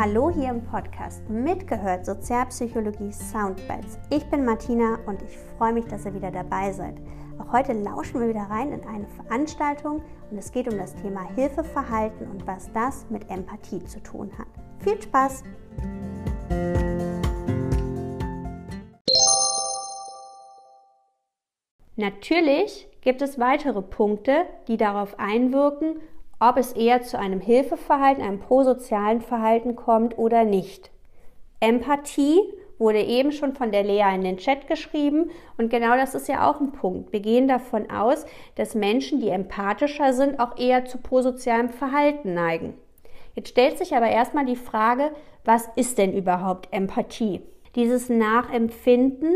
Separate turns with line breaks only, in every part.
Hallo hier im Podcast Mitgehört Sozialpsychologie Soundbites. Ich bin Martina und ich freue mich, dass ihr wieder dabei seid. Auch heute lauschen wir wieder rein in eine Veranstaltung und es geht um das Thema Hilfeverhalten und was das mit Empathie zu tun hat. Viel Spaß! Natürlich gibt es weitere Punkte, die darauf einwirken, ob es eher zu einem Hilfeverhalten, einem prosozialen Verhalten kommt oder nicht. Empathie wurde eben schon von der Lea in den Chat geschrieben und genau das ist ja auch ein Punkt. Wir gehen davon aus, dass Menschen, die empathischer sind, auch eher zu prosozialem Verhalten neigen. Jetzt stellt sich aber erstmal die Frage, was ist denn überhaupt Empathie? Dieses Nachempfinden,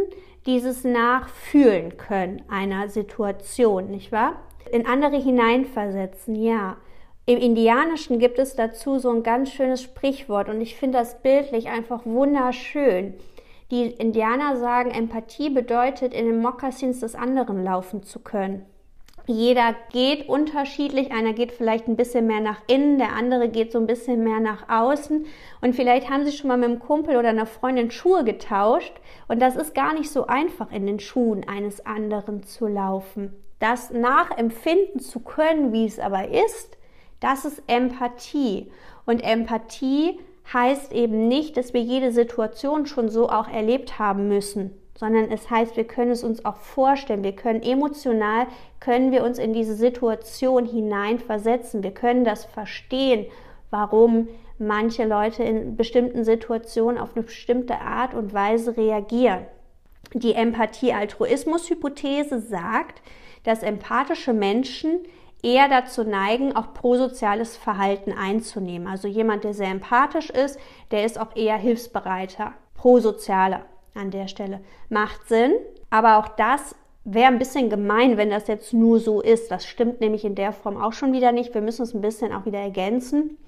dieses Nachfühlen können einer Situation, nicht wahr? In andere hineinversetzen, ja. Im Indianischen gibt es dazu so ein ganz schönes Sprichwort und ich finde das bildlich einfach wunderschön. Die Indianer sagen, Empathie bedeutet, in den Mokassins des anderen laufen zu können. Jeder geht unterschiedlich, einer geht vielleicht ein bisschen mehr nach innen, der andere geht so ein bisschen mehr nach außen und vielleicht haben sie schon mal mit einem Kumpel oder einer Freundin Schuhe getauscht und das ist gar nicht so einfach in den Schuhen eines anderen zu laufen. Das nachempfinden zu können, wie es aber ist, das ist Empathie. Und Empathie heißt eben nicht, dass wir jede Situation schon so auch erlebt haben müssen, sondern es heißt, wir können es uns auch vorstellen. Wir können emotional, können wir uns in diese Situation hineinversetzen. Wir können das verstehen, warum manche Leute in bestimmten Situationen auf eine bestimmte Art und Weise reagieren. Die Empathie-Altruismus-Hypothese sagt, dass empathische Menschen eher dazu neigen, auch prosoziales Verhalten einzunehmen. Also jemand, der sehr empathisch ist, der ist auch eher hilfsbereiter, prosozialer an der Stelle. Macht Sinn, aber auch das wäre ein bisschen gemein, wenn das jetzt nur so ist. Das stimmt nämlich in der Form auch schon wieder nicht. Wir müssen es ein bisschen auch wieder ergänzen.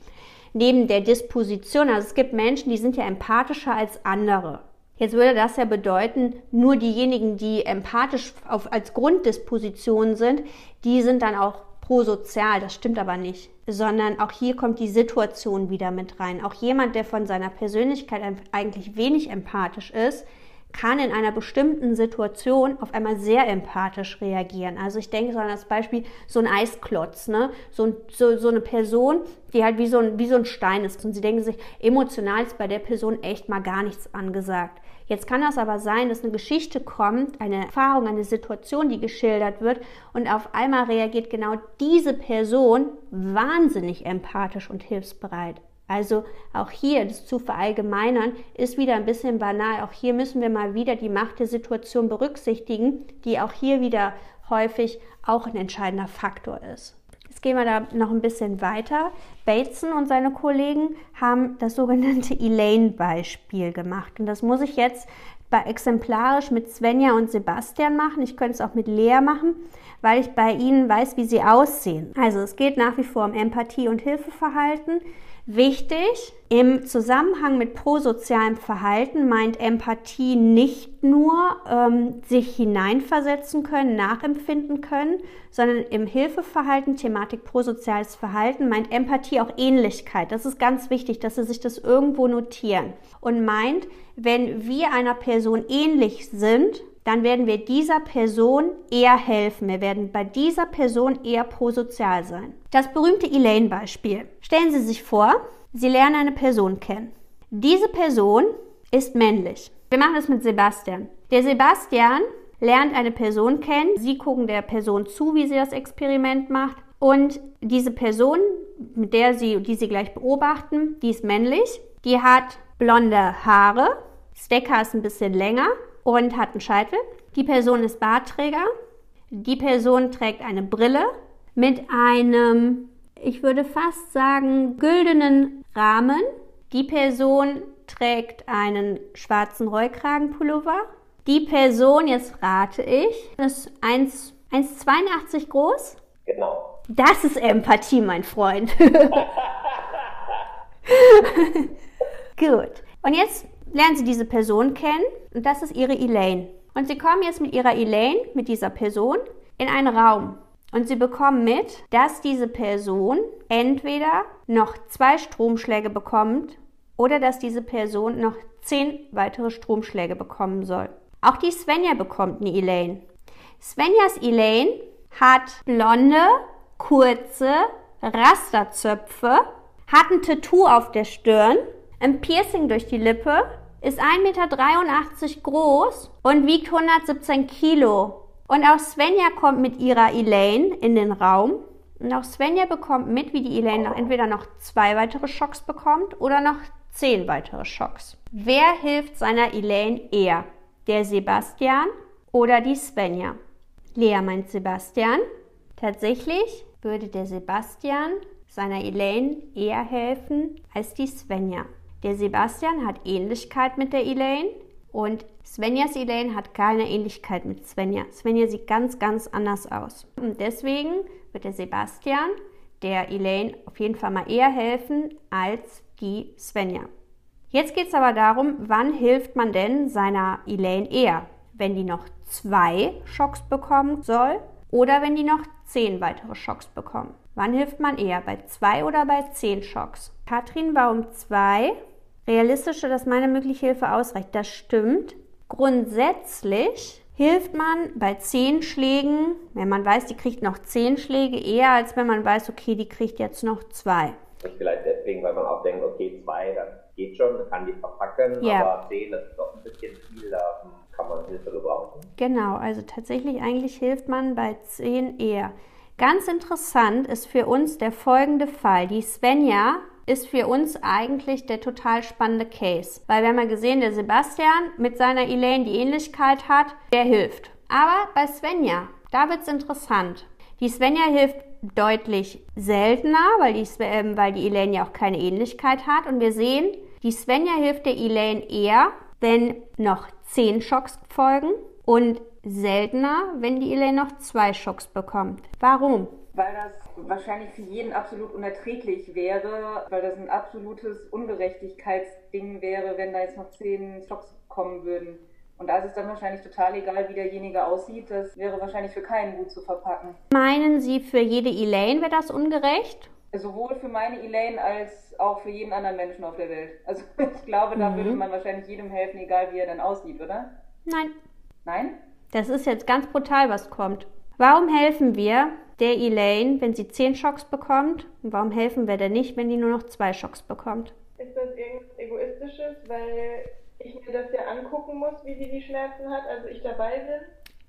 Neben der Disposition, also es gibt Menschen, die sind ja empathischer als andere. Jetzt würde das ja bedeuten, nur diejenigen, die empathisch auf, als Grunddisposition sind, die sind dann auch prosozial, das stimmt aber nicht, sondern auch hier kommt die Situation wieder mit rein. Auch jemand, der von seiner Persönlichkeit eigentlich wenig empathisch ist, kann in einer bestimmten Situation auf einmal sehr empathisch reagieren. Also ich denke so an das Beispiel so ein Eisklotz, ne? so, so, so eine Person, die halt wie so, ein, wie so ein Stein ist und sie denken sich, emotional ist bei der Person echt mal gar nichts angesagt. Jetzt kann das aber sein, dass eine Geschichte kommt, eine Erfahrung, eine Situation, die geschildert wird und auf einmal reagiert genau diese Person wahnsinnig empathisch und hilfsbereit. Also auch hier das zu verallgemeinern ist wieder ein bisschen banal. Auch hier müssen wir mal wieder die Macht der Situation berücksichtigen, die auch hier wieder häufig auch ein entscheidender Faktor ist. Gehen wir da noch ein bisschen weiter. Bateson und seine Kollegen haben das sogenannte Elaine-Beispiel gemacht. Und das muss ich jetzt bei exemplarisch mit Svenja und Sebastian machen. Ich könnte es auch mit Lea machen, weil ich bei ihnen weiß, wie sie aussehen. Also es geht nach wie vor um Empathie und Hilfeverhalten. Wichtig, im Zusammenhang mit prosozialem Verhalten meint Empathie nicht nur ähm, sich hineinversetzen können, nachempfinden können, sondern im Hilfeverhalten, Thematik prosoziales Verhalten, meint Empathie auch Ähnlichkeit. Das ist ganz wichtig, dass Sie sich das irgendwo notieren. Und meint, wenn wir einer Person ähnlich sind, dann werden wir dieser Person eher helfen. Wir werden bei dieser Person eher prosozial sein. Das berühmte Elaine-Beispiel. Stellen Sie sich vor, Sie lernen eine Person kennen. Diese Person ist männlich. Wir machen das mit Sebastian. Der Sebastian lernt eine Person kennen. Sie gucken der Person zu, wie sie das Experiment macht. Und diese Person, mit der sie, die sie gleich beobachten, die ist männlich. Die hat blonde Haare. Stecker ist ein bisschen länger und hat einen Scheitel. Die Person ist Bartträger. Die Person trägt eine Brille mit einem, ich würde fast sagen, güldenen Rahmen. Die Person trägt einen schwarzen Rollkragenpullover. Die Person, jetzt rate ich, ist 1,82 groß.
Genau.
Das ist Empathie, mein Freund. Gut. Und jetzt lernen Sie diese Person kennen und das ist Ihre Elaine. Und Sie kommen jetzt mit Ihrer Elaine, mit dieser Person, in einen Raum. Und Sie bekommen mit, dass diese Person entweder noch zwei Stromschläge bekommt oder dass diese Person noch zehn weitere Stromschläge bekommen soll. Auch die Svenja bekommt eine Elaine. Svenjas Elaine hat blonde, kurze Rasterzöpfe, hat ein Tattoo auf der Stirn, ein Piercing durch die Lippe, ist 1,83 Meter groß und wiegt 117 Kilo. Und auch Svenja kommt mit ihrer Elaine in den Raum. Und auch Svenja bekommt mit, wie die Elaine noch entweder noch zwei weitere Schocks bekommt oder noch zehn weitere Schocks. Wer hilft seiner Elaine eher? Der Sebastian oder die Svenja? Lea meint Sebastian. Tatsächlich würde der Sebastian seiner Elaine eher helfen als die Svenja. Der Sebastian hat Ähnlichkeit mit der Elaine und Svenjas Elaine hat keine Ähnlichkeit mit Svenja. Svenja sieht ganz, ganz anders aus. Und deswegen wird der Sebastian der Elaine auf jeden Fall mal eher helfen als die Svenja. Jetzt geht es aber darum, wann hilft man denn seiner Elaine eher? Wenn die noch zwei Schocks bekommen soll oder wenn die noch zehn weitere Schocks bekommen. Wann hilft man eher? Bei zwei oder bei zehn Schocks? Katrin, warum zwei? Realistische, dass meine mögliche Hilfe ausreicht. Das stimmt. Grundsätzlich hilft man bei zehn Schlägen, wenn man weiß, die kriegt noch zehn Schläge, eher als wenn man weiß, okay, die kriegt jetzt noch zwei.
Ist vielleicht deswegen, weil man auch denkt, okay, zwei, das geht schon, man kann die verpacken, ja. aber zehn, das ist doch ein bisschen viel, da kann man Hilfe gebrauchen.
Genau, also tatsächlich eigentlich hilft man bei zehn eher. Ganz interessant ist für uns der folgende Fall. Die Svenja ist für uns eigentlich der total spannende Case. Weil wir haben ja gesehen, der Sebastian mit seiner Elaine die Ähnlichkeit hat, der hilft. Aber bei Svenja, da wird es interessant. Die Svenja hilft deutlich seltener, weil die, äh, weil die Elaine ja auch keine Ähnlichkeit hat. Und wir sehen, die Svenja hilft der Elaine eher, wenn noch zehn Schocks folgen und seltener, wenn die Elaine noch zwei Schocks bekommt. Warum?
Weil das wahrscheinlich für jeden absolut unerträglich wäre, weil das ein absolutes Ungerechtigkeitsding wäre, wenn da jetzt noch zehn Stocks kommen würden. Und da ist es dann wahrscheinlich total egal, wie derjenige aussieht. Das wäre wahrscheinlich für keinen gut zu verpacken.
Meinen Sie, für jede Elaine wäre das ungerecht?
Sowohl für meine Elaine als auch für jeden anderen Menschen auf der Welt. Also ich glaube, da mhm. würde man wahrscheinlich jedem helfen, egal wie er dann aussieht, oder?
Nein.
Nein?
Das ist jetzt ganz brutal, was kommt. Warum helfen wir der Elaine, wenn sie zehn Schocks bekommt? Und warum helfen wir der nicht, wenn die nur noch zwei Schocks bekommt?
Ist das irgendwas Egoistisches, weil ich mir das ja angucken muss, wie sie die Schmerzen hat, also ich dabei bin?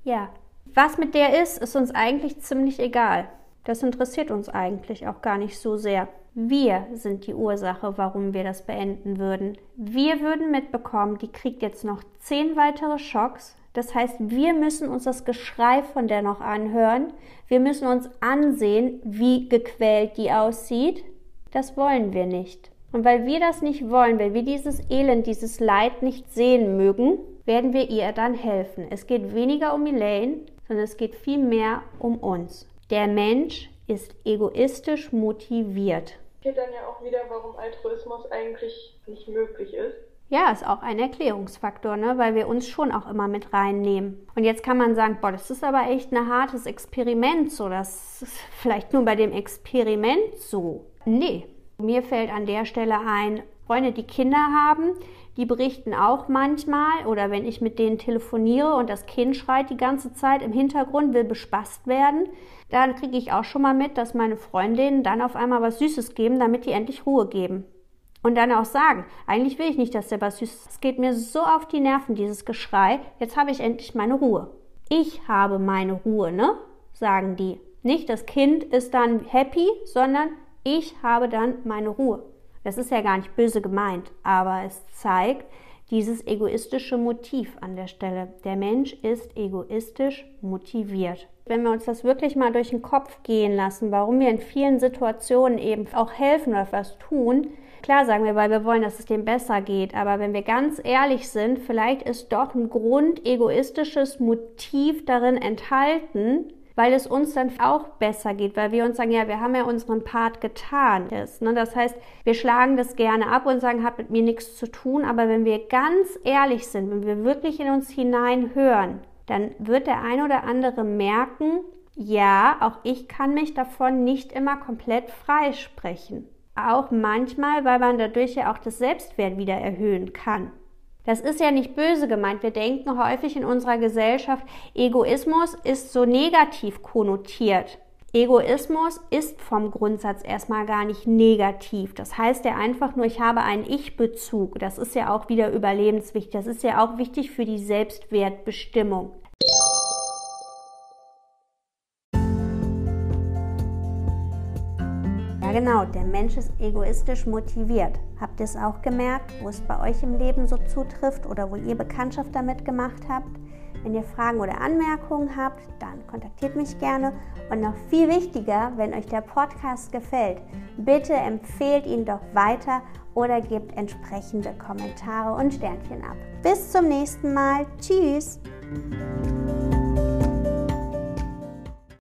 Ja. Was mit der ist, ist uns eigentlich ziemlich egal. Das interessiert uns eigentlich auch gar nicht so sehr. Wir sind die Ursache, warum wir das beenden würden. Wir würden mitbekommen, die kriegt jetzt noch zehn weitere Schocks, das heißt, wir müssen uns das Geschrei von der noch anhören. Wir müssen uns ansehen, wie gequält die aussieht. Das wollen wir nicht. Und weil wir das nicht wollen, weil wir dieses Elend, dieses Leid nicht sehen mögen, werden wir ihr dann helfen. Es geht weniger um Elaine, sondern es geht viel mehr um uns. Der Mensch ist egoistisch motiviert.
Geht dann ja auch wieder, warum Altruismus eigentlich nicht möglich ist.
Ja, ist auch ein Erklärungsfaktor, ne? weil wir uns schon auch immer mit reinnehmen. Und jetzt kann man sagen, boah, das ist aber echt ein hartes Experiment, so das ist vielleicht nur bei dem Experiment so. Nee, mir fällt an der Stelle ein, Freunde, die Kinder haben, die berichten auch manchmal oder wenn ich mit denen telefoniere und das Kind schreit die ganze Zeit im Hintergrund, will bespaßt werden, dann kriege ich auch schon mal mit, dass meine Freundinnen dann auf einmal was Süßes geben, damit die endlich Ruhe geben. Und dann auch sagen, eigentlich will ich nicht, dass der was süß Es geht mir so auf die Nerven, dieses Geschrei. Jetzt habe ich endlich meine Ruhe. Ich habe meine Ruhe, ne? Sagen die. Nicht das Kind ist dann happy, sondern ich habe dann meine Ruhe. Das ist ja gar nicht böse gemeint, aber es zeigt dieses egoistische Motiv an der Stelle. Der Mensch ist egoistisch motiviert. Wenn wir uns das wirklich mal durch den Kopf gehen lassen, warum wir in vielen Situationen eben auch helfen oder was tun, Klar sagen wir, weil wir wollen, dass es dem besser geht, aber wenn wir ganz ehrlich sind, vielleicht ist doch ein grundegoistisches Motiv darin enthalten, weil es uns dann auch besser geht, weil wir uns sagen, ja, wir haben ja unseren Part getan. Das, ne? das heißt, wir schlagen das gerne ab und sagen, hat mit mir nichts zu tun, aber wenn wir ganz ehrlich sind, wenn wir wirklich in uns hineinhören, dann wird der ein oder andere merken, ja, auch ich kann mich davon nicht immer komplett freisprechen. Auch manchmal, weil man dadurch ja auch das Selbstwert wieder erhöhen kann. Das ist ja nicht böse gemeint. Wir denken häufig in unserer Gesellschaft, Egoismus ist so negativ konnotiert. Egoismus ist vom Grundsatz erstmal gar nicht negativ. Das heißt ja einfach nur, ich habe einen Ich-Bezug. Das ist ja auch wieder überlebenswichtig. Das ist ja auch wichtig für die Selbstwertbestimmung. Genau, der Mensch ist egoistisch motiviert. Habt ihr es auch gemerkt, wo es bei euch im Leben so zutrifft oder wo ihr Bekanntschaft damit gemacht habt? Wenn ihr Fragen oder Anmerkungen habt, dann kontaktiert mich gerne. Und noch viel wichtiger, wenn euch der Podcast gefällt, bitte empfehlt ihn doch weiter oder gebt entsprechende Kommentare und Sternchen ab. Bis zum nächsten Mal. Tschüss.